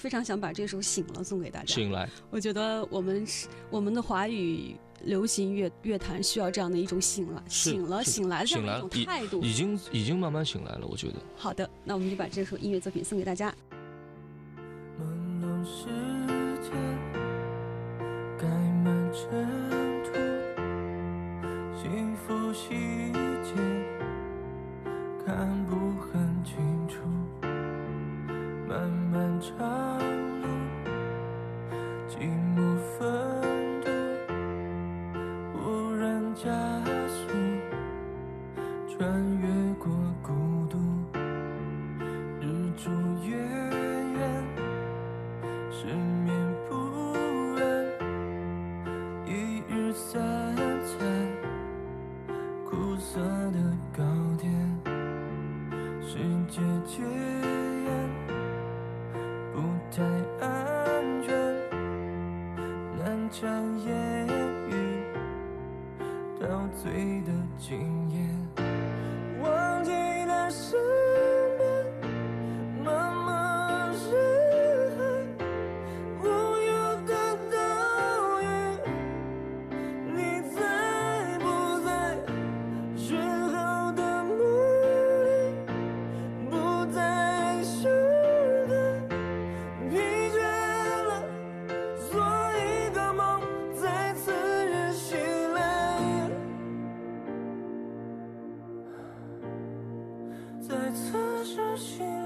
非常想把这首《醒了》送给大家。醒来，我觉得我们是我们的华语流行乐乐坛需要这样的一种醒了、醒了、醒来的这样的一种态度。已经已经慢慢醒来了，我觉得。好的，那我们就把这首音乐作品送给大家。加速，穿越过孤独，日出月圆。失眠不安，一日三餐，苦涩的糕点，世界戒严，不太安全，难将言陶醉的今夜，忘记了时最初熟。